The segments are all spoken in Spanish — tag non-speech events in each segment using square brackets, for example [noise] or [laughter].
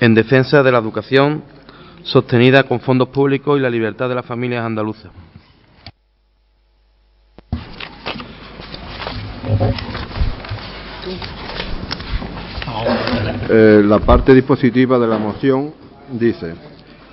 en defensa de la educación sostenida con fondos públicos y la libertad de las familias andaluzas. Eh, la parte dispositiva de la moción dice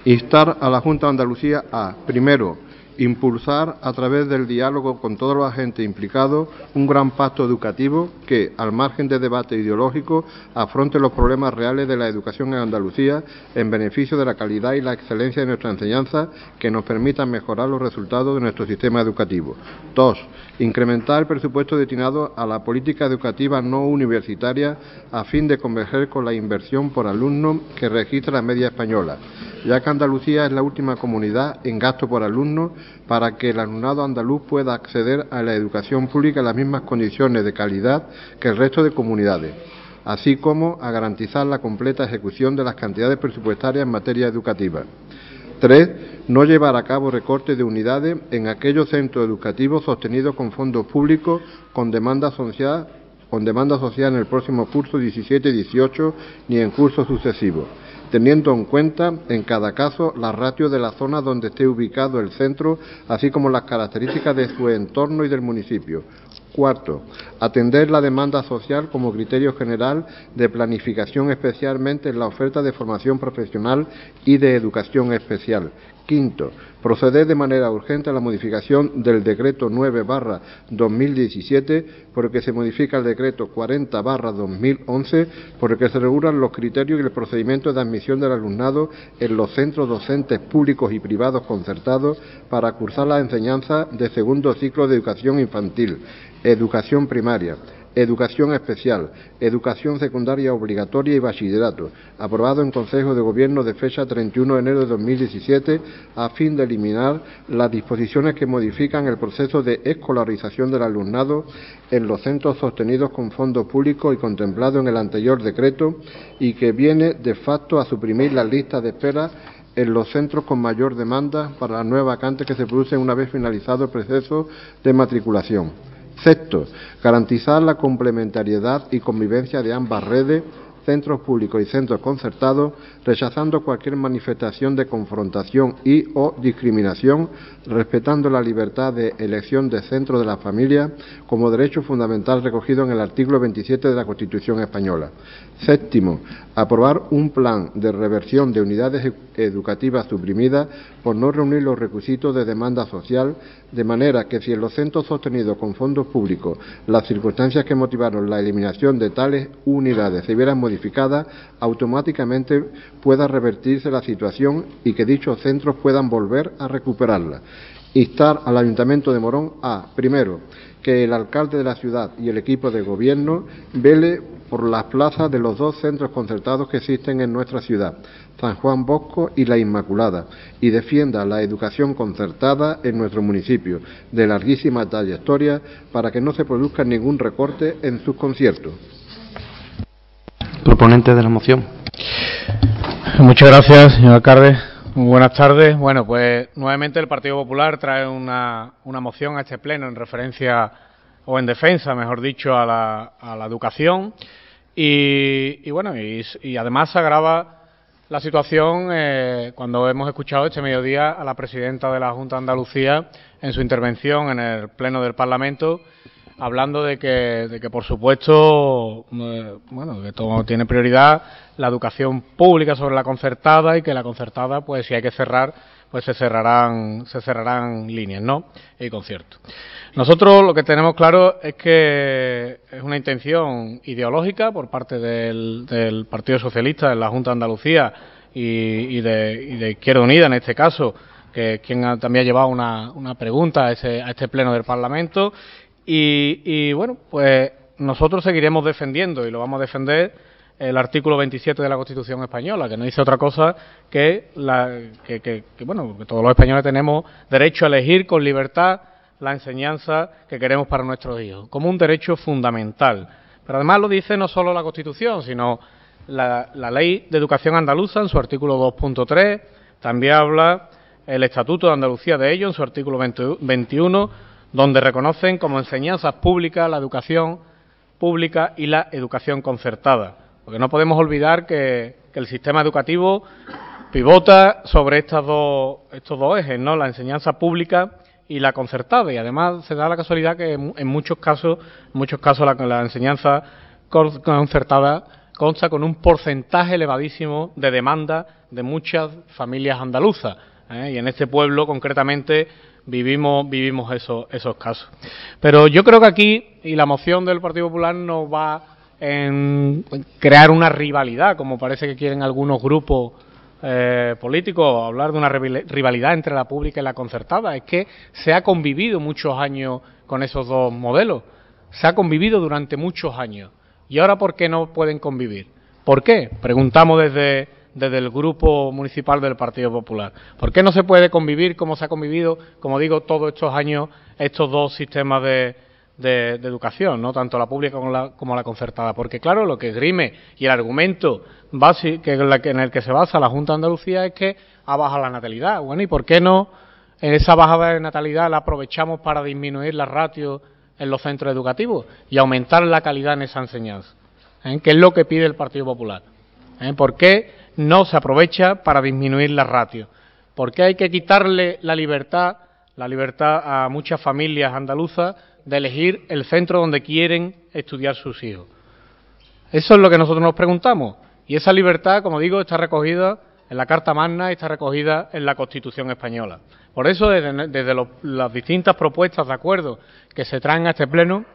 instar a la Junta de Andalucía a, primero, impulsar a través del diálogo con todos los agentes implicados un gran pacto educativo que, al margen de debate ideológico, afronte los problemas reales de la educación en Andalucía en beneficio de la calidad y la excelencia de nuestra enseñanza que nos permitan mejorar los resultados de nuestro sistema educativo. Dos, incrementar el presupuesto destinado a la política educativa no universitaria a fin de converger con la inversión por alumno que registra la media española, ya que Andalucía es la última comunidad en gasto por alumno para que el alumnado andaluz pueda acceder a la educación pública en las mismas condiciones de calidad que el resto de comunidades, así como a garantizar la completa ejecución de las cantidades presupuestarias en materia educativa. Tres, no llevar a cabo recortes de unidades en aquellos centros educativos sostenidos con fondos públicos con demanda social, con demanda social en el próximo curso 17-18 ni en cursos sucesivos teniendo en cuenta en cada caso la ratio de la zona donde esté ubicado el centro, así como las características de su entorno y del municipio. Cuarto, atender la demanda social como criterio general de planificación, especialmente en la oferta de formación profesional y de educación especial. Quinto, proceder de manera urgente a la modificación del decreto 9 barra 2017, por el que se modifica el decreto 40 barra 2011, por el que se regulan los criterios y el procedimiento de admisión del alumnado en los centros docentes públicos y privados concertados para cursar la enseñanza de segundo ciclo de educación infantil, educación primaria, Educación Especial, Educación Secundaria Obligatoria y Bachillerato, aprobado en Consejo de Gobierno de fecha 31 de enero de 2017, a fin de eliminar las disposiciones que modifican el proceso de escolarización del alumnado en los centros sostenidos con fondos públicos y contemplado en el anterior decreto y que viene de facto a suprimir la lista de espera en los centros con mayor demanda para las nuevas vacantes que se producen una vez finalizado el proceso de matriculación. Sexto, garantizar la complementariedad y convivencia de ambas redes centros públicos y centros concertados, rechazando cualquier manifestación de confrontación y o discriminación, respetando la libertad de elección de centro de la familia como derecho fundamental recogido en el artículo 27 de la Constitución española. Séptimo, aprobar un plan de reversión de unidades educativas suprimidas por no reunir los requisitos de demanda social, de manera que si en los centros sostenidos con fondos públicos las circunstancias que motivaron la eliminación de tales unidades se vieran automáticamente pueda revertirse la situación y que dichos centros puedan volver a recuperarla instar al Ayuntamiento de Morón a, primero, que el alcalde de la ciudad y el equipo de gobierno vele por las plazas de los dos centros concertados que existen en nuestra ciudad, San Juan Bosco y La Inmaculada, y defienda la educación concertada en nuestro municipio, de larguísima trayectoria, para que no se produzca ningún recorte en sus conciertos. Proponente de la moción. Muchas gracias, señor alcalde. buenas tardes. Bueno, pues nuevamente el Partido Popular trae una, una moción a este pleno en referencia o en defensa, mejor dicho, a la, a la educación. Y, bueno, y, además se agrava la situación eh, cuando hemos escuchado este mediodía a la presidenta de la Junta de Andalucía en su intervención en el Pleno del Parlamento, hablando de que, de que por supuesto, eh, bueno, que todo tiene prioridad la educación pública sobre la concertada y que la concertada, pues si hay que cerrar, pues se cerrarán, se cerrarán líneas, ¿no? Y conciertos. Nosotros lo que tenemos claro es que es una intención ideológica por parte del, Partido Socialista en la Junta de Andalucía y, de, Izquierda Unida en este caso, que quien también ha llevado una, pregunta a, este pleno del Parlamento. Y, bueno, pues nosotros seguiremos defendiendo y lo vamos a defender el artículo 27 de la Constitución española, que no dice otra cosa que, que, bueno, que todos los españoles tenemos derecho a elegir con libertad la enseñanza que queremos para nuestros hijos, como un derecho fundamental. Pero además lo dice no solo la Constitución, sino la, la Ley de Educación Andaluza en su artículo 2.3, también habla el Estatuto de Andalucía de ello en su artículo 21, donde reconocen como enseñanzas públicas la educación pública y la educación concertada. Porque no podemos olvidar que, el sistema educativo pivota sobre estas dos, estos dos ejes, ¿no? La enseñanza pública y la concertada. Y además se da la casualidad que en, muchos casos, en muchos casos la, la enseñanza concertada consta con un porcentaje elevadísimo de demanda de muchas familias andaluzas. ¿eh? Y en este pueblo, concretamente, vivimos, vivimos esos, esos casos. Pero yo creo que aquí, y la moción del Partido Popular no va en crear una rivalidad, como parece que quieren algunos grupos eh, políticos, hablar de una rivalidad entre la pública y la concertada. Es que se ha convivido muchos años con esos dos modelos. Se ha convivido durante muchos años. ¿Y ahora por qué no pueden convivir? ¿Por qué? Preguntamos desde desde el grupo municipal del Partido Popular. ¿Por qué no se puede convivir como se ha convivido, como digo, todos estos años, estos dos sistemas de, de, educación, no tanto la pública como la, como la, concertada? Porque, claro, lo que grime y el argumento básico que en el que se basa la Junta de Andalucía es que ha bajado la natalidad. Bueno, ¿y por qué no esa bajada de natalidad la aprovechamos para disminuir la ratio en los centros educativos y aumentar la calidad en esa enseñanza? ¿Eh? ¿Qué es lo que pide el Partido Popular? ¿Eh? ¿Por qué no se aprovecha para disminuir la ratio. ¿Por qué hay que quitarle la libertad, la libertad a muchas familias andaluzas de elegir el centro donde quieren estudiar sus hijos? Eso es lo que nosotros nos preguntamos. Y esa libertad, como digo, está recogida en la Carta Magna y está recogida en la Constitución española. Por eso, desde, las distintas propuestas de acuerdo que se traen a este Pleno,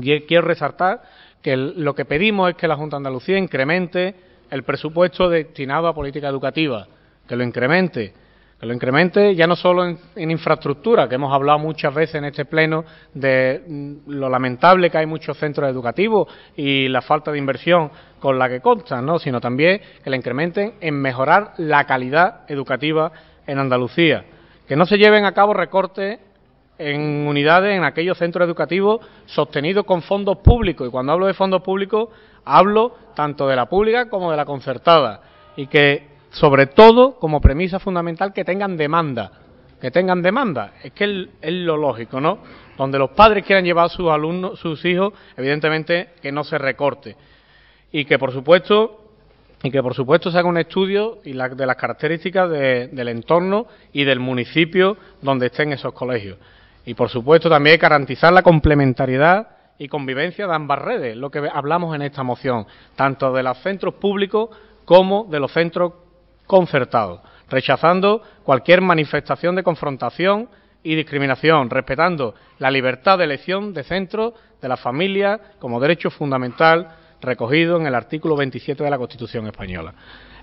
quiero resaltar que lo que pedimos es que la Junta de Andalucía incremente el presupuesto destinado a política educativa, que lo incremente, que lo incremente ya no solo en, infraestructura, que hemos hablado muchas veces en este pleno de mm, lo lamentable que hay muchos centros educativos y la falta de inversión con la que constan, ¿no? sino también que lo incrementen en mejorar la calidad educativa en Andalucía, que no se lleven a cabo recortes en unidades en aquellos centros educativos sostenidos con fondos públicos. Y cuando hablo de fondos públicos, hablo tanto de la pública como de la concertada. Y que, sobre todo, como premisa fundamental, que tengan demanda. Que tengan demanda. Es que es lo lógico, ¿no? Donde los padres quieran llevar a sus alumnos, sus hijos, evidentemente que no se recorte. Y que, por supuesto, y que por supuesto se haga un estudio y de las características del entorno y del municipio donde estén esos colegios. Y por supuesto también garantizar la complementariedad y convivencia de ambas redes, lo que hablamos en esta moción, tanto de los centros públicos como de los centros concertados, rechazando cualquier manifestación de confrontación y discriminación, respetando la libertad de elección de centros de la familia como derecho fundamental recogido en el artículo 27 de la Constitución española.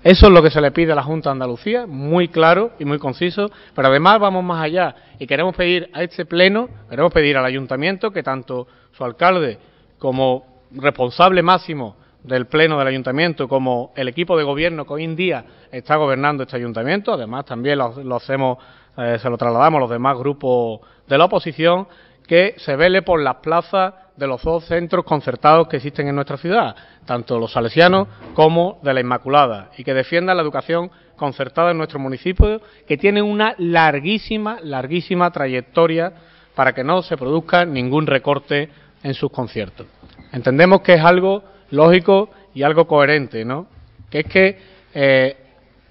Eso es lo que se le pide a la Junta de Andalucía, muy claro y muy conciso, pero además vamos más allá y queremos pedir a este Pleno, queremos pedir al Ayuntamiento que tanto su alcalde como responsable máximo del Pleno del Ayuntamiento, como el equipo de gobierno que hoy en día está gobernando este Ayuntamiento, además también lo, hacemos, eh, se lo trasladamos a los demás grupos de la oposición, que se vele por las plazas de los dos centros concertados que existen en nuestra ciudad, tanto los salesianos como de la Inmaculada, y que defienda la educación concertada en nuestro municipio, que tiene una larguísima, larguísima trayectoria para que no se produzca ningún recorte en sus conciertos. Entendemos que es algo lógico y algo coherente, ¿no? Que es que eh,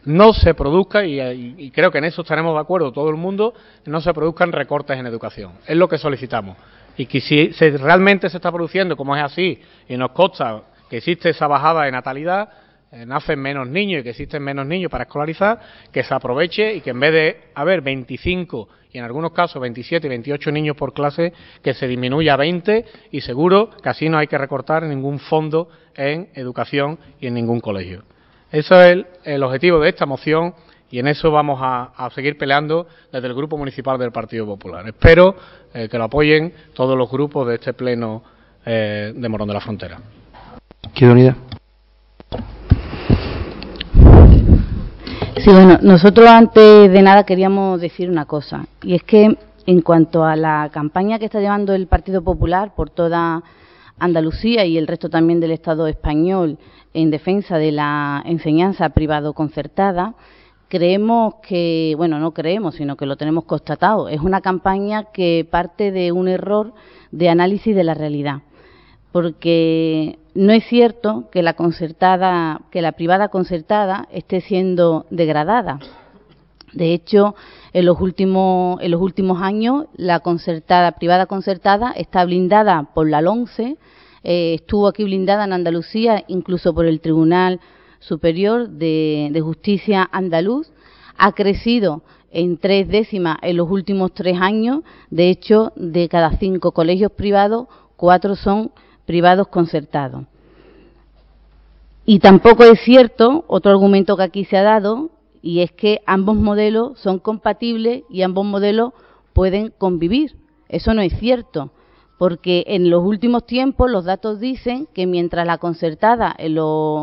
no se produzca, y, creo que en eso estaremos de acuerdo todo el mundo, no se produzcan recortes en educación. Es lo que solicitamos. Y que si realmente se está produciendo, como es así, y nos consta que existe esa bajada de natalidad, eh, nacen menos niños y que existen menos niños para escolarizar, que se aproveche y que en vez de haber 25 y en algunos casos 27 y 28 niños por clase, que se disminuya a 20 y seguro que así no hay que recortar ningún fondo en educación y en ningún colegio. Eso es el, objetivo de esta moción y en eso vamos a, a, seguir peleando desde el Grupo Municipal del Partido Popular. Espero eh, que lo apoyen todos los grupos de este Pleno eh, de Morón de la Frontera. Quiero unidad. Sí, bueno, nosotros antes de nada queríamos decir una cosa, y es que en cuanto a la campaña que está llevando el Partido Popular por toda Andalucía y el resto también del Estado español en defensa de la enseñanza privado concertada, creemos que, bueno, no creemos, sino que lo tenemos constatado, es una campaña que parte de un error de análisis de la realidad, porque no es cierto que la concertada, que la privada concertada esté siendo degradada. De hecho, en los últimos, en los últimos años, la concertada, privada concertada, está blindada por la LONCE, eh, estuvo aquí blindada en Andalucía, incluso por el Tribunal Superior de, Justicia andaluz, ha crecido en tres décimas en los últimos tres años. De hecho, de cada cinco colegios privados, cuatro son privados concertados. Y tampoco es cierto, otro argumento que aquí se ha dado, y es que ambos modelos son compatibles y ambos modelos pueden convivir. Eso no es cierto, porque en los últimos tiempos los datos dicen que mientras la concertada en,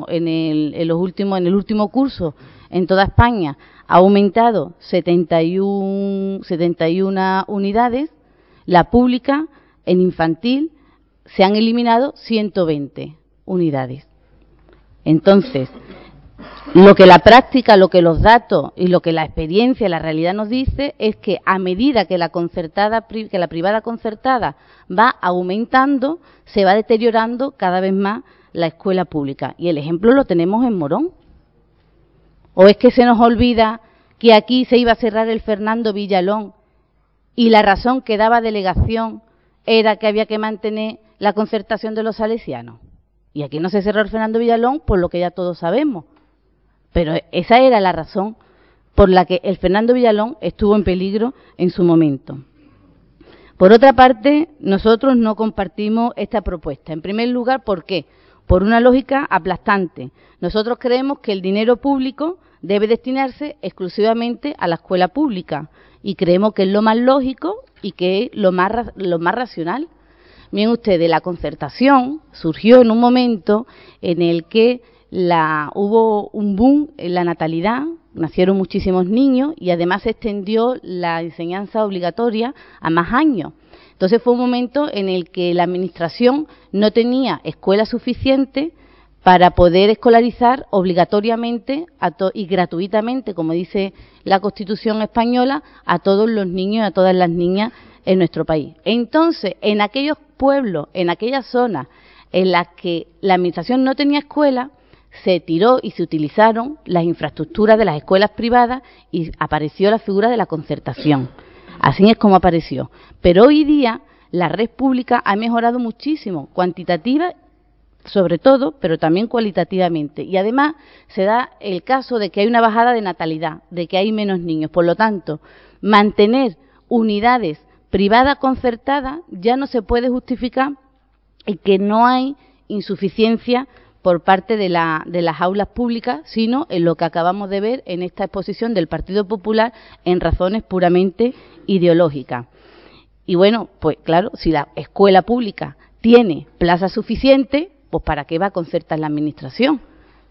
en, el, en los últimos, en el último curso en toda España ha aumentado 71, 71 unidades, la pública en infantil se han eliminado 120 unidades. Entonces, lo que la práctica, lo que los datos y lo que la experiencia, la realidad nos dice es que a medida que la concertada, que la privada concertada va aumentando, se va deteriorando cada vez más la escuela pública. Y el ejemplo lo tenemos en Morón. ¿O es que se nos olvida que aquí se iba a cerrar el Fernando Villalón y la razón que daba delegación era que había que mantener la concertación de los salesianos. Y aquí no se cerró el Fernando Villalón por lo que ya todos sabemos. Pero esa era la razón por la que el Fernando Villalón estuvo en peligro en su momento. Por otra parte, nosotros no compartimos esta propuesta. En primer lugar, ¿por qué? Por una lógica aplastante. Nosotros creemos que el dinero público debe destinarse exclusivamente a la escuela pública y creemos que es lo más lógico y que es lo más, lo más racional. Miren ustedes, la concertación surgió en un momento en el que la, hubo un boom en la natalidad, nacieron muchísimos niños y además se extendió la enseñanza obligatoria a más años. Entonces fue un momento en el que la Administración no tenía escuela suficiente para poder escolarizar obligatoriamente y gratuitamente, como dice la Constitución española, a todos los niños y a todas las niñas en nuestro país. Entonces, en aquellos pueblos, en aquellas zonas en las que la Administración no tenía escuela, se tiró y se utilizaron las infraestructuras de las escuelas privadas y apareció la figura de la concertación. Así es como apareció. Pero hoy día la red pública ha mejorado muchísimo, cuantitativa sobre todo, pero también cualitativamente. Y además se da el caso de que hay una bajada de natalidad, de que hay menos niños. Por lo tanto, mantener unidades privadas concertadas ya no se puede justificar y que no hay insuficiencia por parte de, la, de, las aulas públicas, sino en lo que acabamos de ver en esta exposición del Partido Popular en razones puramente ideológicas. Y bueno, pues claro, si la escuela pública tiene plaza suficiente, pues ¿para qué va a concertar la Administración?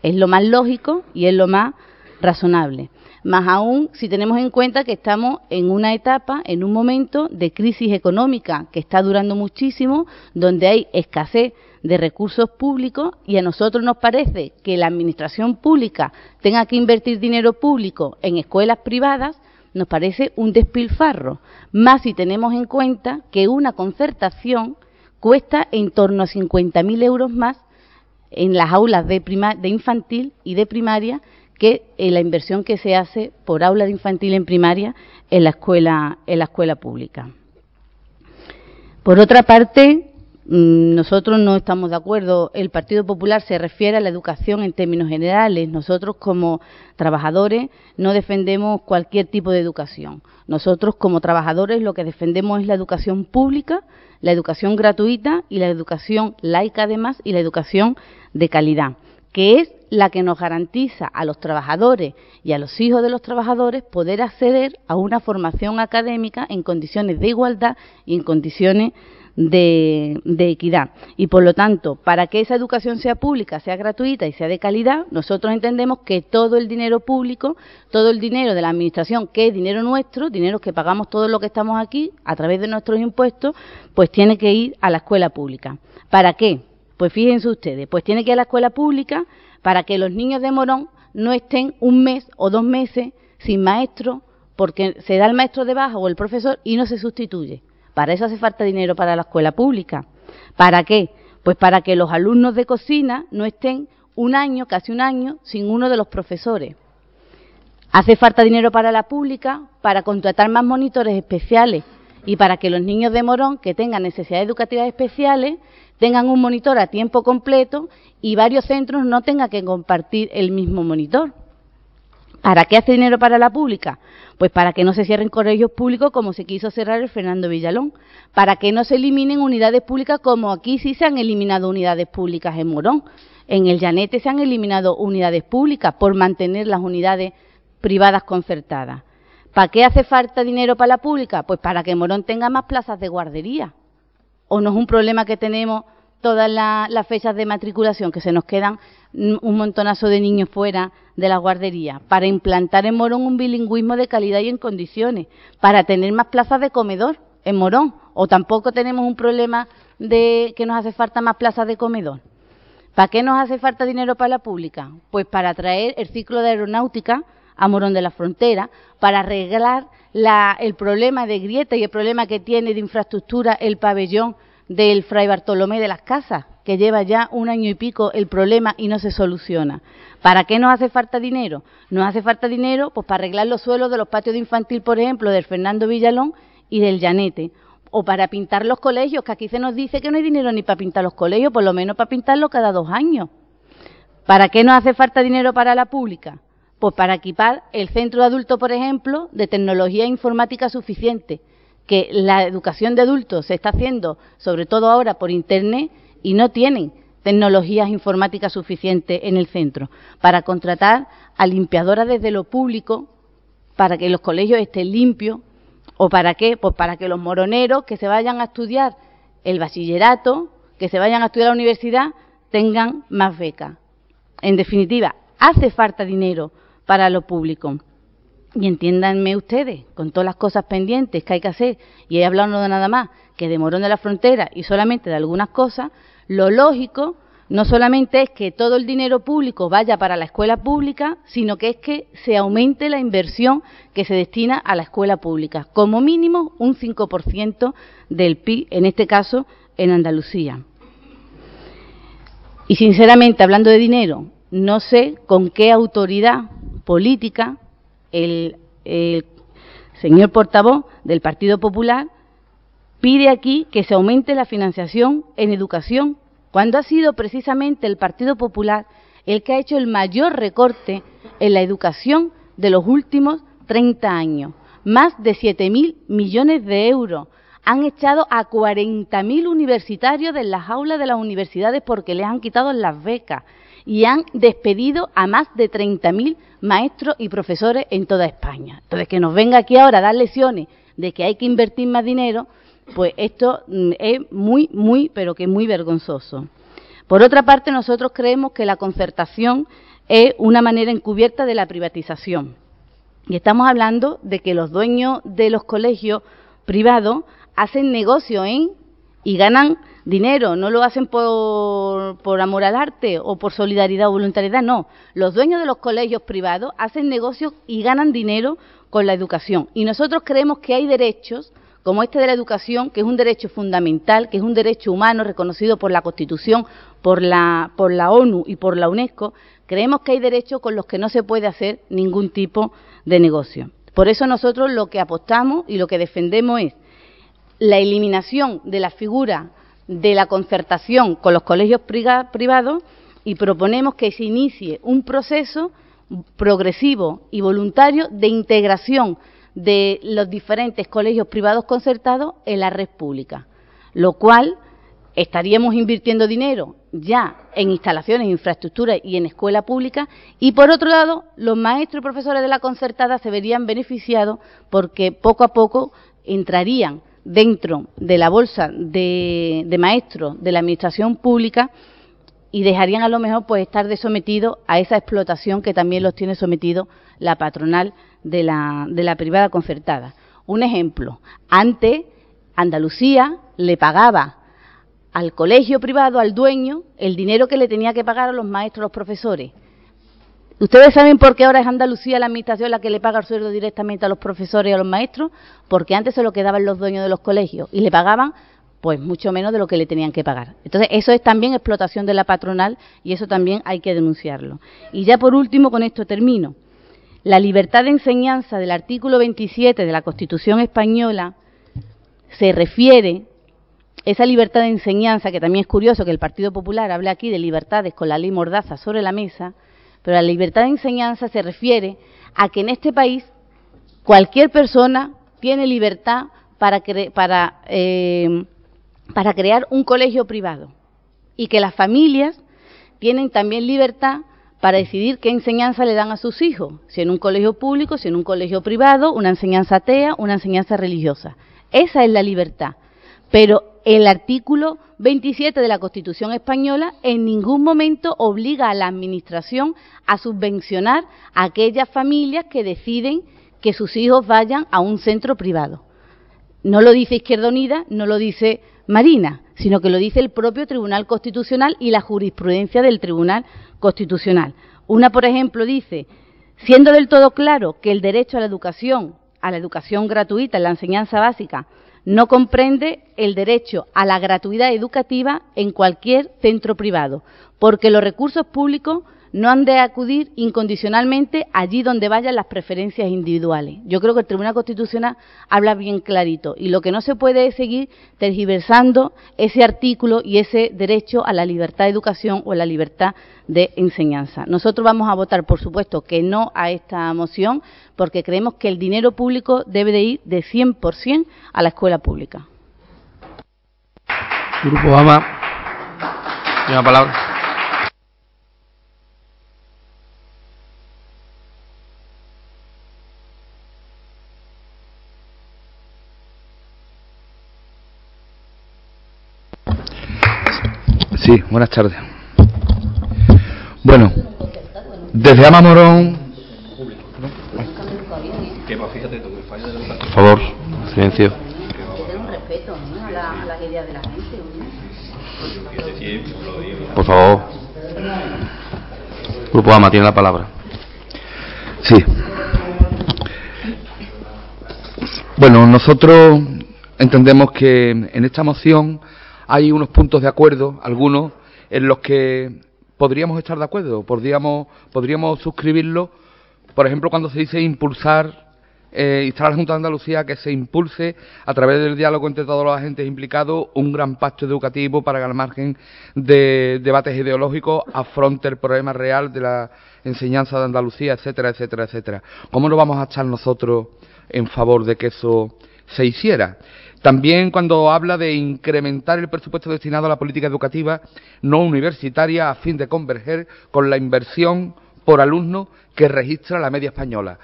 Es lo más lógico y es lo más razonable. Más aún si tenemos en cuenta que estamos en una etapa, en un momento de crisis económica que está durando muchísimo, donde hay escasez de recursos públicos y a nosotros nos parece que la administración pública tenga que invertir dinero público en escuelas privadas, nos parece un despilfarro, más si tenemos en cuenta que una concertación cuesta en torno a 50.000 euros más en las aulas de, de infantil y de primaria que en la inversión que se hace por aula de infantil en primaria en la escuela, en la escuela pública. Por otra parte, nosotros no estamos de acuerdo. El Partido Popular se refiere a la educación en términos generales. Nosotros, como trabajadores, no defendemos cualquier tipo de educación. Nosotros, como trabajadores, lo que defendemos es la educación pública la educación gratuita y la educación laica además y la educación de calidad, que es la que nos garantiza a los trabajadores y a los hijos de los trabajadores poder acceder a una formación académica en condiciones de igualdad y en condiciones de, equidad. Y por lo tanto, para que esa educación sea pública, sea gratuita y sea de calidad, nosotros entendemos que todo el dinero público, todo el dinero de la Administración, que es dinero nuestro, dinero que pagamos todos los que estamos aquí a través de nuestros impuestos, pues tiene que ir a la escuela pública. ¿Para qué? Pues fíjense ustedes, pues tiene que ir a la escuela pública para que los niños de Morón no estén un mes o dos meses sin maestro, porque se da el maestro de baja o el profesor y no se sustituye. Para eso hace falta dinero para la escuela pública. ¿Para qué? Pues para que los alumnos de cocina no estén un año, casi un año, sin uno de los profesores. Hace falta dinero para la pública, para contratar más monitores especiales y para que los niños de Morón que tengan necesidades educativas especiales tengan un monitor a tiempo completo y varios centros no tengan que compartir el mismo monitor. ¿Para qué hace dinero para la pública? Pues para que no se cierren colegios públicos como se quiso cerrar el Fernando Villalón, para que no se eliminen unidades públicas como aquí sí se han eliminado unidades públicas en Morón. En el Llanete se han eliminado unidades públicas por mantener las unidades privadas concertadas. ¿Para qué hace falta dinero para la pública? Pues para que Morón tenga más plazas de guardería. ¿O no es un problema que tenemos todas las fechas de matriculación, que se nos quedan un montonazo de niños fuera de la guardería, para implantar en Morón un bilingüismo de calidad y en condiciones, para tener más plazas de comedor en Morón, o tampoco tenemos un problema de que nos hace falta más plazas de comedor. ¿Para qué nos hace falta dinero para la pública? Pues para traer el ciclo de aeronáutica a Morón de la Frontera, para arreglar el problema de grieta y el problema que tiene de infraestructura el pabellón del Fray Bartolomé de las Casas, que lleva ya un año y pico el problema y no se soluciona. ¿Para qué nos hace falta dinero? Nos hace falta dinero pues para arreglar los suelos de los patios de infantil, por ejemplo, del Fernando Villalón y del Llanete. O para pintar los colegios, que aquí se nos dice que no hay dinero ni para pintar los colegios, por lo menos para pintarlo cada dos años. ¿Para qué nos hace falta dinero para la pública? Pues para equipar el centro de adultos, por ejemplo, de tecnología informática suficiente que la educación de adultos se está haciendo, sobre todo ahora por Internet, y no tienen tecnologías informáticas suficientes en el centro para contratar a limpiadoras desde lo público para que los colegios estén limpios o para qué pues para que los moroneros que se vayan a estudiar el bachillerato que se vayan a estudiar la universidad tengan más becas. En definitiva hace falta dinero para lo público y entiéndanme ustedes, con todas las cosas pendientes que hay que hacer, y he hablado de nada más que de Morón de la Frontera y solamente de algunas cosas, lo lógico no solamente es que todo el dinero público vaya para la escuela pública, sino que es que se aumente la inversión que se destina a la escuela pública, como mínimo un 5% del PIB, en este caso en Andalucía. Y sinceramente, hablando de dinero, no sé con qué autoridad política el, señor portavoz del Partido Popular pide aquí que se aumente la financiación en educación, cuando ha sido precisamente el Partido Popular el que ha hecho el mayor recorte en la educación de los últimos 30 años. Más de 7.000 millones de euros. Han echado a 40.000 universitarios de las aulas de las universidades porque les han quitado las becas y han despedido a más de 30.000 maestros y profesores en toda España. Entonces, que nos venga aquí ahora a dar lecciones de que hay que invertir más dinero, pues esto mm, es muy, muy, pero que muy vergonzoso. Por otra parte, nosotros creemos que la concertación es una manera encubierta de la privatización. Y estamos hablando de que los dueños de los colegios privados hacen negocio en y ganan dinero, no lo hacen por, por, amor al arte o por solidaridad o voluntariedad, no. Los dueños de los colegios privados hacen negocios y ganan dinero con la educación. Y nosotros creemos que hay derechos, como este de la educación, que es un derecho fundamental, que es un derecho humano reconocido por la Constitución, por la, por la ONU y por la UNESCO, creemos que hay derechos con los que no se puede hacer ningún tipo de negocio. Por eso nosotros lo que apostamos y lo que defendemos es la eliminación de la figura de la concertación con los colegios privados y proponemos que se inicie un proceso progresivo y voluntario de integración de los diferentes colegios privados concertados en la red pública, lo cual estaríamos invirtiendo dinero ya en instalaciones, infraestructura y en escuela pública. Y por otro lado los maestros y profesores de la concertada se verían beneficiados porque poco a poco entrarían dentro de la bolsa de, maestros de la administración pública y dejarían a lo mejor pues estar de a esa explotación que también los tiene sometidos la patronal de la, de la privada concertada. Un ejemplo, antes Andalucía le pagaba al colegio privado, al dueño, el dinero que le tenía que pagar a los maestros, los profesores. ¿Ustedes saben por qué ahora es Andalucía la administración la que le paga el sueldo directamente a los profesores y a los maestros? Porque antes se lo quedaban los dueños de los colegios y le pagaban pues mucho menos de lo que le tenían que pagar. Entonces, eso es también explotación de la patronal y eso también hay que denunciarlo. Y ya por último, con esto termino. La libertad de enseñanza del artículo 27 de la Constitución española se refiere, esa libertad de enseñanza, que también es curioso que el Partido Popular hable aquí de libertades con la ley Mordaza sobre la mesa, pero la libertad de enseñanza se refiere a que en este país cualquier persona tiene libertad para, para, eh, para crear un colegio privado y que las familias tienen también libertad para decidir qué enseñanza le dan a sus hijos, si en un colegio público, si en un colegio privado, una enseñanza atea, una enseñanza religiosa. Esa es la libertad. Pero el artículo 27 de la Constitución española en ningún momento obliga a la Administración a subvencionar a aquellas familias que deciden que sus hijos vayan a un centro privado. No lo dice Izquierda Unida, no lo dice Marina, sino que lo dice el propio Tribunal Constitucional y la jurisprudencia del Tribunal Constitucional. Una, por ejemplo, dice, siendo del todo claro que el derecho a la educación, a la educación gratuita en la enseñanza básica, no comprende el derecho a la gratuidad educativa en cualquier centro privado, porque los recursos públicos no han de acudir incondicionalmente allí donde vayan las preferencias individuales. Yo creo que el Tribunal Constitucional habla bien clarito y lo que no se puede es seguir tergiversando ese artículo y ese derecho a la libertad de educación o a la libertad de enseñanza. Nosotros vamos a votar, por supuesto, que no a esta moción porque creemos que el dinero público debe de ir de 100% a la escuela pública. Grupo AMA. palabra. Sí, buenas tardes. Bueno, desde Amamorón. Por favor, silencio. Por favor. Grupo AMA tiene la palabra. Sí. Bueno, nosotros entendemos que en esta moción hay unos puntos de acuerdo, algunos, en los que podríamos estar de acuerdo, podríamos, podríamos suscribirlo, por ejemplo, cuando se dice impulsar, eh, instar a la Junta de Andalucía que se impulse a través del diálogo entre todos los agentes implicados un gran pacto educativo para que al margen de debates ideológicos afronte el problema real de la enseñanza de Andalucía, etcétera, etcétera, etcétera. ¿Cómo no vamos a estar nosotros en favor de que eso se hiciera? También cuando habla de incrementar el presupuesto destinado a la política educativa no universitaria a fin de converger con la inversión por alumno que registra la media española.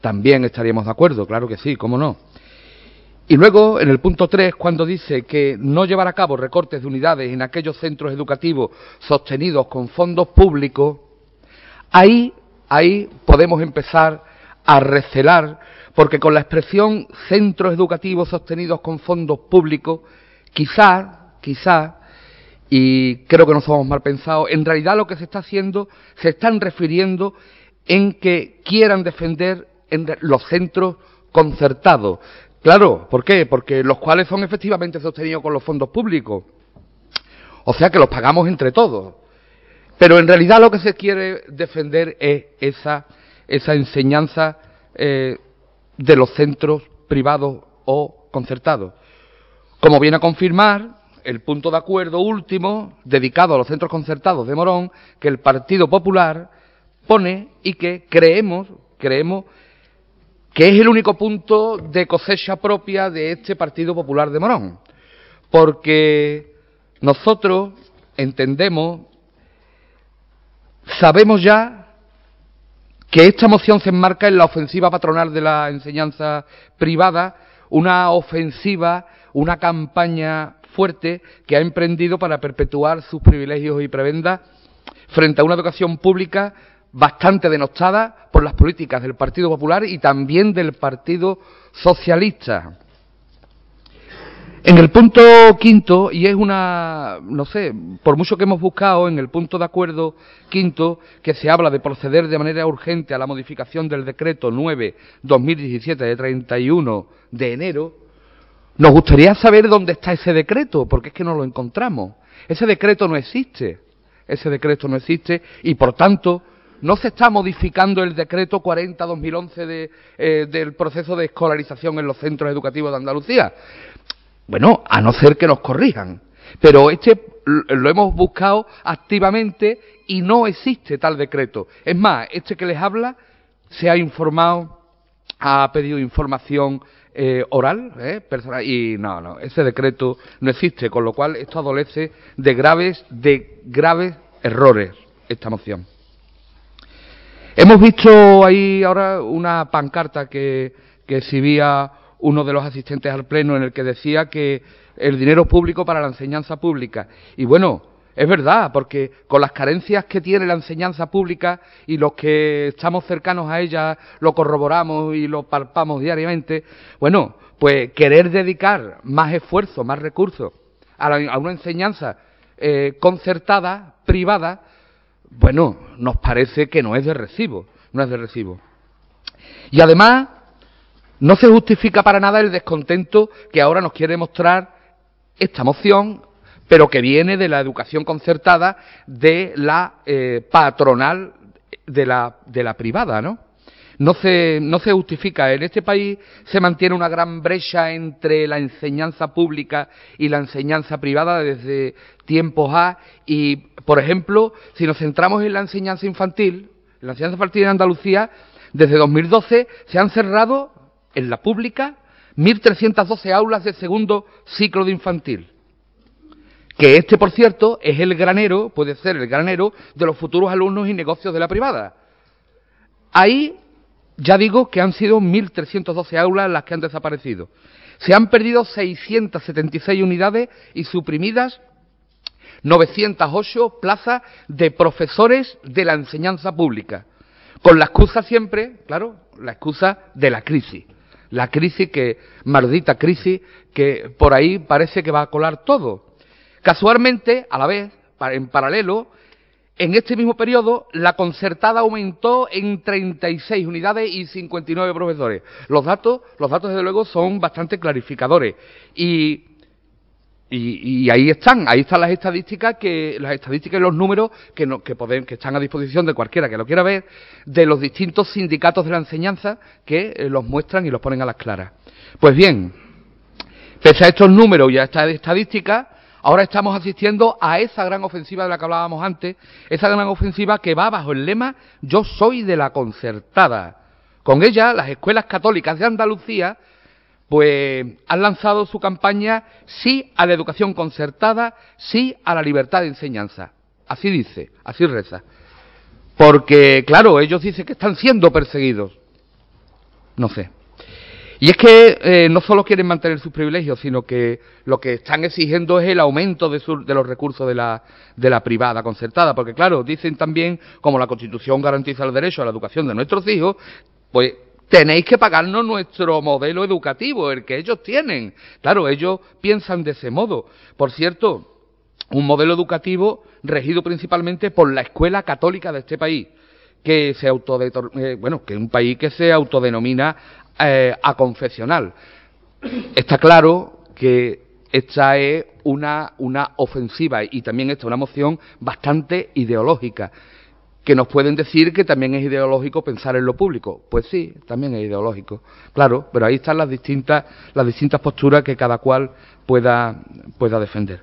También estaríamos de acuerdo, claro que sí, cómo no. Y luego, en el punto 3, cuando dice que no llevar a cabo recortes de unidades en aquellos centros educativos sostenidos con fondos públicos, ahí, ahí podemos empezar a recelar porque con la expresión centros educativos sostenidos con fondos públicos, quizá, quizá, y creo que no somos mal pensados, en realidad lo que se está haciendo, se están refiriendo en que quieran defender los centros concertados. Claro, ¿por qué? Porque los cuales son efectivamente sostenidos con los fondos públicos. O sea que los pagamos entre todos. Pero en realidad lo que se quiere defender es esa, esa enseñanza eh, de los centros privados o concertados. Como viene a confirmar el punto de acuerdo último dedicado a los centros concertados de Morón, que el Partido Popular pone y que creemos, creemos que es el único punto de cosecha propia de este Partido Popular de Morón. Porque nosotros entendemos, sabemos ya que esta moción se enmarca en la ofensiva patronal de la enseñanza privada, una ofensiva, una campaña fuerte que ha emprendido para perpetuar sus privilegios y prebendas frente a una educación pública bastante denostada por las políticas del Partido Popular y también del Partido Socialista. En el punto quinto, y es una, no sé, por mucho que hemos buscado, en el punto de acuerdo quinto, que se habla de proceder de manera urgente a la modificación del decreto 9-2017 de 31 de enero, nos gustaría saber dónde está ese decreto, porque es que no lo encontramos. Ese decreto no existe. Ese decreto no existe y, por tanto, no se está modificando el decreto 40-2011 de, eh, del proceso de escolarización en los centros educativos de Andalucía. Bueno, a no ser que nos corrijan. Pero este lo hemos buscado activamente y no existe tal decreto. Es más, este que les habla se ha informado, ha pedido información eh, oral, eh, personal, y no, no, ese decreto no existe, con lo cual esto adolece de graves, de graves errores, esta moción. Hemos visto ahí ahora una pancarta que, que exhibía uno de los asistentes al Pleno en el que decía que el dinero público para la enseñanza pública. Y bueno, es verdad, porque con las carencias que tiene la enseñanza pública y los que estamos cercanos a ella lo corroboramos y lo palpamos diariamente, bueno, pues querer dedicar más esfuerzo, más recursos a, una enseñanza eh, concertada, privada, bueno, nos parece que no es de recibo, no es de recibo. Y además, no se justifica para nada el descontento que ahora nos quiere mostrar esta moción, pero que viene de la educación concertada de la eh, patronal de la, de la privada, ¿no? No se, no se justifica. En este país se mantiene una gran brecha entre la enseñanza pública y la enseñanza privada desde tiempos A. Y, por ejemplo, si nos centramos en la enseñanza infantil, en la enseñanza infantil en Andalucía, desde 2012 se han cerrado en la pública 1.312 aulas de segundo ciclo de infantil. Que este, por cierto, es el granero, puede ser el granero de los futuros alumnos y negocios de la privada. Ahí ya digo que han sido 1.312 aulas las que han desaparecido. Se han perdido 676 unidades y suprimidas 908 plazas de profesores de la enseñanza pública. Con la excusa siempre, claro, la excusa de la crisis la crisis que, maldita crisis, que por ahí parece que va a colar todo. Casualmente, a la vez, en paralelo, en este mismo periodo, la concertada aumentó en 36 unidades y 59 profesores. Los datos, los datos desde luego son bastante clarificadores. Y y, ahí están, ahí están las estadísticas que las estadísticas y los números que, que, que están a disposición de cualquiera que lo quiera ver de los distintos sindicatos de la enseñanza que eh, los muestran y los ponen a las claras. Pues bien, pese a estos números y a estas estadísticas, ahora estamos asistiendo a esa gran ofensiva de la que hablábamos antes, esa gran ofensiva que va bajo el lema Yo soy de la concertada. Con ella, las escuelas católicas de Andalucía pues han lanzado su campaña sí a la educación concertada, sí a la libertad de enseñanza. Así dice, así reza. Porque, claro, ellos dicen que están siendo perseguidos. No sé. Y es que eh, no solo quieren mantener sus privilegios, sino que lo que están exigiendo es el aumento de, de los recursos de la, de la privada concertada. Porque, claro, dicen también, como la Constitución garantiza el derecho a la educación de nuestros hijos, pues tenéis que pagarnos nuestro modelo educativo, el que ellos tienen. Claro, ellos piensan de ese modo. Por cierto, un modelo educativo regido principalmente por la escuela católica de este país, que se eh, bueno, que es un país que se autodenomina eh, aconfesional. Está claro que esta es una, una ofensiva y también esta es una moción bastante ideológica que nos pueden decir que también es ideológico pensar en lo público. Pues sí, también es ideológico, claro, pero ahí están las distintas, las distintas posturas que cada cual pueda, pueda defender.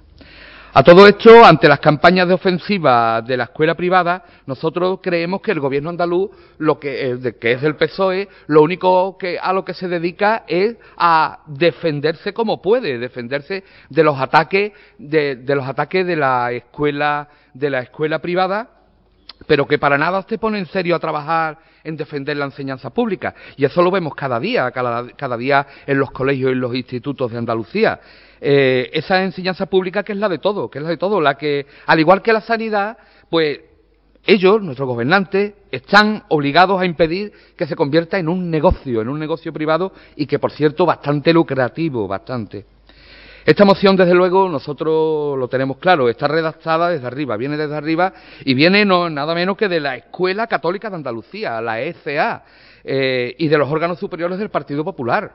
A todo esto, ante las campañas de ofensiva de la escuela privada, nosotros creemos que el gobierno andaluz, lo que, es del PSOE, lo único que a lo que se dedica es a defenderse como puede, defenderse de los ataques de los ataques de la escuela de la escuela privada pero que para nada se pone en serio a trabajar en defender la enseñanza pública. Y eso lo vemos cada día, cada, día en los colegios y en los institutos de Andalucía. Eh, esa enseñanza pública que es la de todo, que es la de todo, la que, al igual que la sanidad, pues ellos, nuestros gobernantes, están obligados a impedir que se convierta en un negocio, en un negocio privado y que, por cierto, bastante lucrativo, bastante. Esta moción, desde luego, nosotros lo tenemos claro, está redactada desde arriba, viene desde arriba y viene no, nada menos que de la Escuela Católica de Andalucía, la ECA, eh, y de los órganos superiores del Partido Popular,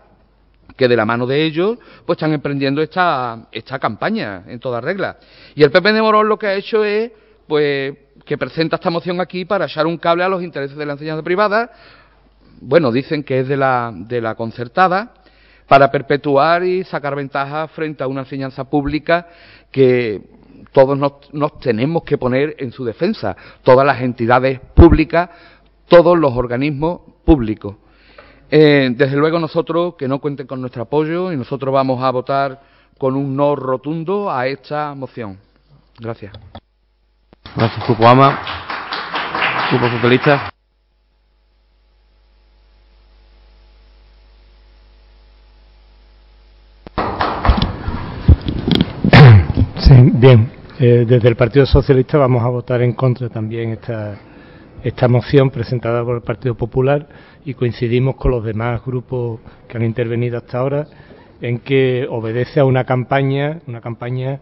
que de la mano de ellos pues están emprendiendo esta, esta campaña en toda regla. Y el PP de Morón lo que ha hecho es pues que presenta esta moción aquí para echar un cable a los intereses de la enseñanza privada. Bueno, dicen que es de la, de la concertada, para perpetuar y sacar ventaja frente a una enseñanza pública que todos nos, tenemos que poner en su defensa, todas las entidades públicas, todos los organismos públicos. Eh, desde luego nosotros que no cuenten con nuestro apoyo y nosotros vamos a votar con un no rotundo a esta moción. Gracias. Gracias, Grupo AMA. Grupo Socialista. Sí, bien. Eh, desde el Partido Socialista vamos a votar en contra también esta, esta moción presentada por el Partido Popular y coincidimos con los demás grupos que han intervenido hasta ahora en que obedece a una campaña, una campaña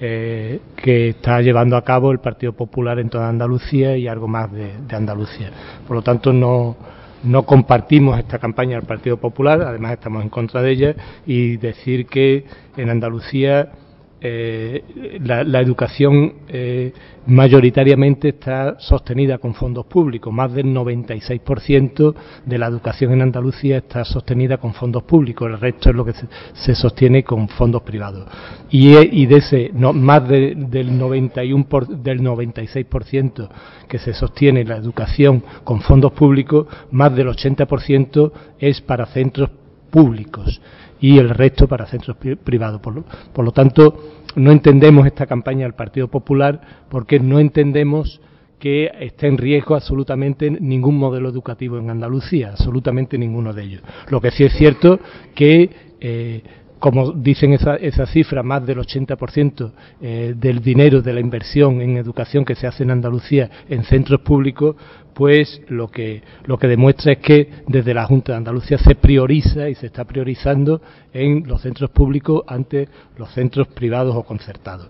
eh, que está llevando a cabo el Partido Popular en toda Andalucía y algo más de, de Andalucía. Por lo tanto, no, no compartimos esta campaña del Partido Popular, además estamos en contra de ella y decir que en Andalucía eh, la, educación eh, mayoritariamente está sostenida con fondos públicos. Más del 96% de la educación en Andalucía está sostenida con fondos públicos. El resto es lo que se, sostiene con fondos privados. Y, de ese, no, más del 91 del 96% que se sostiene la educación con fondos públicos, más del 80% es para centros públicos y el resto para centros privados. Por lo, tanto, no entendemos esta campaña del Partido Popular porque no entendemos que esté en riesgo absolutamente ningún modelo educativo en Andalucía, absolutamente ninguno de ellos. Lo que sí es cierto que eh, como dicen esa, esa cifra, más del 80% eh, del dinero de la inversión en educación que se hace en Andalucía en centros públicos, pues lo que, lo que demuestra es que desde la Junta de Andalucía se prioriza y se está priorizando en los centros públicos ante los centros privados o concertados.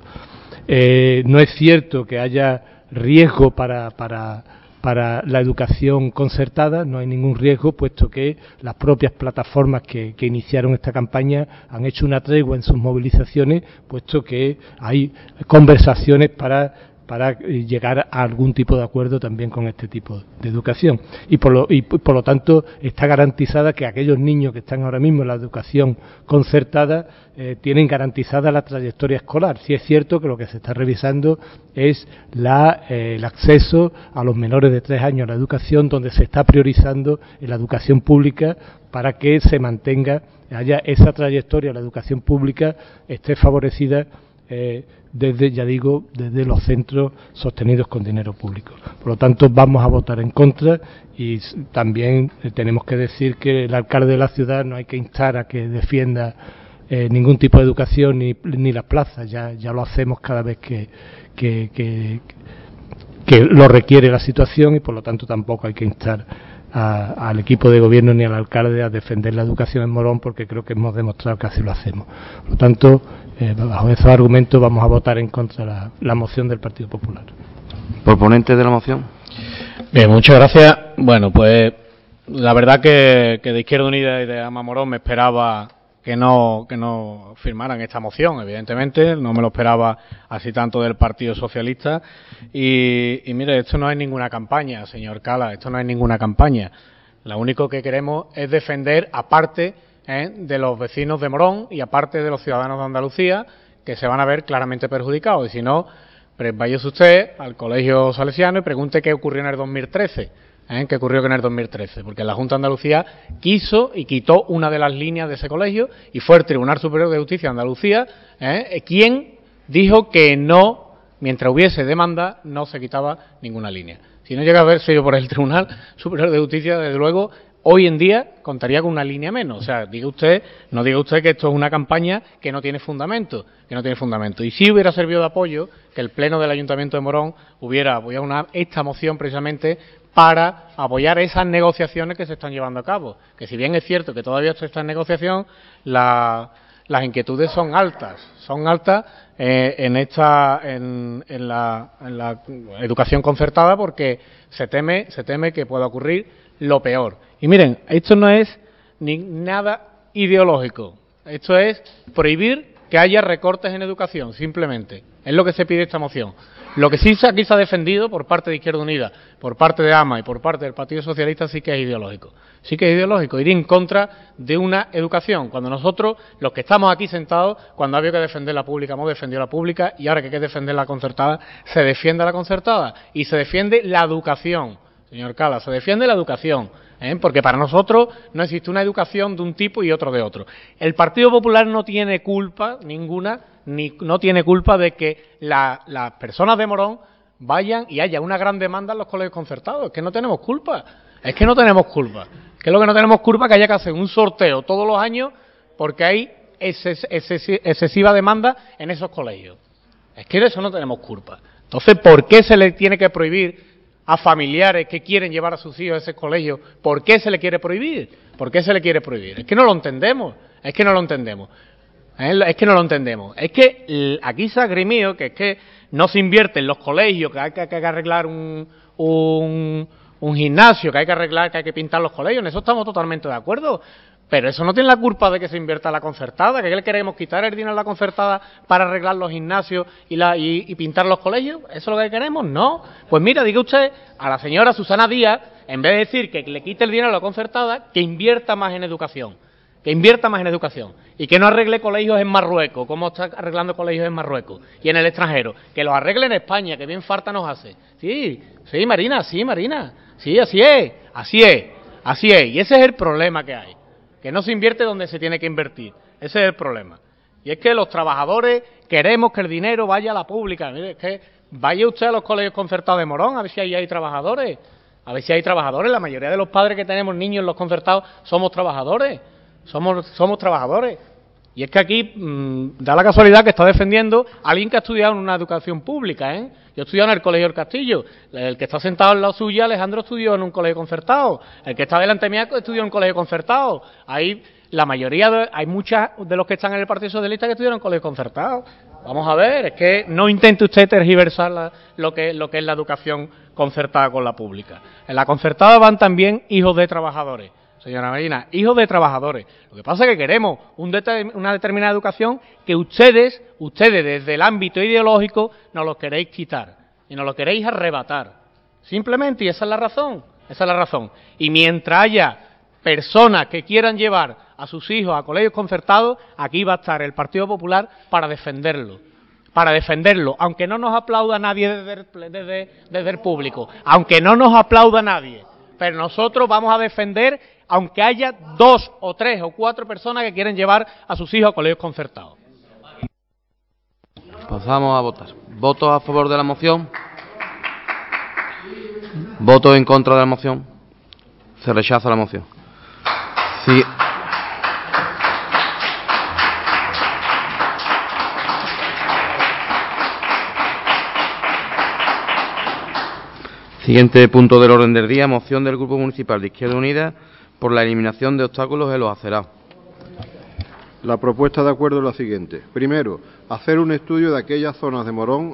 Eh, no es cierto que haya riesgo para, para para la educación concertada no hay ningún riesgo, puesto que las propias plataformas que, iniciaron esta campaña han hecho una tregua en sus movilizaciones, puesto que hay conversaciones para para eh, llegar a algún tipo de acuerdo también con este tipo de educación. Y por lo, y por lo tanto está garantizada que aquellos niños que están ahora mismo en la educación concertada eh, tienen garantizada la trayectoria escolar. Si es cierto que lo que se está revisando es la, eh, el acceso a los menores de tres años a la educación, donde se está priorizando en la educación pública para que se mantenga, haya esa trayectoria, la educación pública esté favorecida desde, ya digo, desde los centros sostenidos con dinero público. Por lo tanto, vamos a votar en contra y también eh, tenemos que decir que el alcalde de la ciudad no hay que instar a que defienda eh, ningún tipo de educación ni, ni las plazas, ya, lo hacemos cada vez que, que, lo requiere la situación y por lo tanto tampoco hay que instar al equipo de gobierno ni al alcalde a defender la educación en Morón porque creo que hemos demostrado que así lo hacemos. Por lo tanto, eh, bajo esos argumentos vamos a votar en contra de la, moción del Partido Popular. ¿Proponente de la moción? Bien, muchas gracias. Bueno, pues la verdad que, que de Izquierda Unida y de Ama Morón me esperaba que no, que no firmaran esta moción, evidentemente, no me lo esperaba así tanto del Partido Socialista. Y, mire, esto no es ninguna campaña, señor Cala, esto no es ninguna campaña. Lo único que queremos es defender, aparte ¿eh? de los vecinos de Morón y aparte de los ciudadanos de Andalucía, que se van a ver claramente perjudicados. Y si no, pues usted al Colegio Salesiano y pregunte qué ocurrió en el 2013 ¿eh? que ocurrió en el 2013, porque la Junta de Andalucía quiso y quitó una de las líneas de ese colegio y fue el Tribunal Superior de Justicia de Andalucía ¿eh? quien dijo que no, mientras hubiese demanda, no se quitaba ninguna línea. Si no llega a haber sido por el Tribunal [laughs] Superior de Justicia, desde luego, hoy en día contaría con una línea menos. O sea, diga usted, no diga usted que esto es una campaña que no tiene fundamento, que no tiene fundamento. Y si hubiera servido de apoyo que el Pleno del Ayuntamiento de Morón hubiera apoyado una, esta moción precisamente para apoyar esas negociaciones que se están llevando a cabo. Que si bien es cierto que todavía está en negociación, la, las inquietudes son altas, son altas eh, en esta en, en, la, en, la, educación concertada porque se teme se teme que pueda ocurrir lo peor. Y miren, esto no es ni nada ideológico. Esto es prohibir que haya recortes en educación, simplemente. Es lo que se pide esta moción. Lo que sí aquí se ha defendido por parte de Izquierda Unida, por parte de AMA y por parte del Partido Socialista sí que es ideológico. Sí que es ideológico ir en contra de una educación. Cuando nosotros, los que estamos aquí sentados, cuando había que defender la pública, hemos defendido la pública y ahora que hay que defender la concertada, se defiende la concertada y se defiende la educación. Señor Cala, se defiende la educación. ¿eh? porque para nosotros no existe una educación de un tipo y otro de otro. El Partido Popular no tiene culpa ninguna, ni no tiene culpa de que la, las personas de Morón vayan y haya una gran demanda en los colegios concertados. Es que no tenemos culpa. Es que no tenemos culpa. Que es lo que no tenemos culpa que haya que hacer un sorteo todos los años porque hay excesiva demanda en esos colegios. Es que de eso no tenemos culpa. Entonces, ¿por qué se le tiene que prohibir a familiares que quieren llevar a sus hijos a ese colegio, ¿por qué se le quiere prohibir? ¿Por qué se le quiere prohibir? Es que no lo entendemos, es que no lo entendemos. Es que no lo entendemos. Es que aquí se ha grimido que es que no se invierte en los colegios, que hay que, que arreglar un, un, un, gimnasio, que hay que arreglar, que hay que pintar los colegios. En eso estamos totalmente de acuerdo. Pero eso no tiene la culpa de que se invierta la concertada, que le queremos quitar el dinero a la concertada para arreglar los gimnasios y, la, y, pintar los colegios. ¿Eso es lo que queremos? No. Pues mira, diga usted a la señora Susana Díaz, en vez de decir que le quite el dinero a la concertada, que invierta más en educación. Que invierta más en educación. Y que no arregle colegios en Marruecos, como está arreglando colegios en Marruecos y en el extranjero. Que los arregle en España, que bien falta nos hace. Sí, sí, Marina, sí, Marina. Sí, así es, así es, así es. Y ese es el problema que hay que no se invierte donde se tiene que invertir. Ese es el problema. Y es que los trabajadores queremos que el dinero vaya a la pública. Mire, es que vaya usted a los colegios concertados de Morón a ver si ahí hay trabajadores. A ver si hay trabajadores. La mayoría de los padres que tenemos niños en los concertados somos trabajadores. Somos, somos trabajadores. Y es que aquí mmm, da la casualidad que está defendiendo a alguien que ha estudiado en una educación pública, ¿eh? Yo he estudiado en el Colegio del Castillo. El que está sentado al lado suyo, Alejandro, estudió en un colegio concertado. El que está delante mía estudió en un colegio concertado. Ahí, la mayoría, de, hay muchas de los que están en el Partido Socialista que estudiaron en colegio concertado. Vamos a ver, es que no intente usted tergiversar lo que es la educación concertada con la pública. En la concertada van también hijos de trabajadores señora Marina, hijos de trabajadores. Lo que pasa es que queremos un una determinada educación que ustedes, ustedes desde el ámbito ideológico, nos lo queréis quitar y nos lo queréis arrebatar. Simplemente, y esa es la razón, esa es la razón. Y mientras haya personas que quieran llevar a sus hijos a colegios concertados, aquí va a estar el Partido Popular para defenderlo para defenderlo, aunque no nos aplauda nadie desde el, desde el público, aunque no nos aplauda nadie, pero nosotros vamos a defender aunque haya dos o tres o cuatro personas que quieren llevar a sus hijos a colegios concertados. Pasamos a votar. ¿Votos a favor de la moción? ¿Votos en contra de la moción? Se rechaza la moción. Sí. Siguiente punto del orden del día, moción del Grupo Municipal de Izquierda Unida por la eliminación de obstáculos en los acerados. La propuesta de acuerdo es la siguiente. Primero, hacer un estudio de aquellas zonas de Morón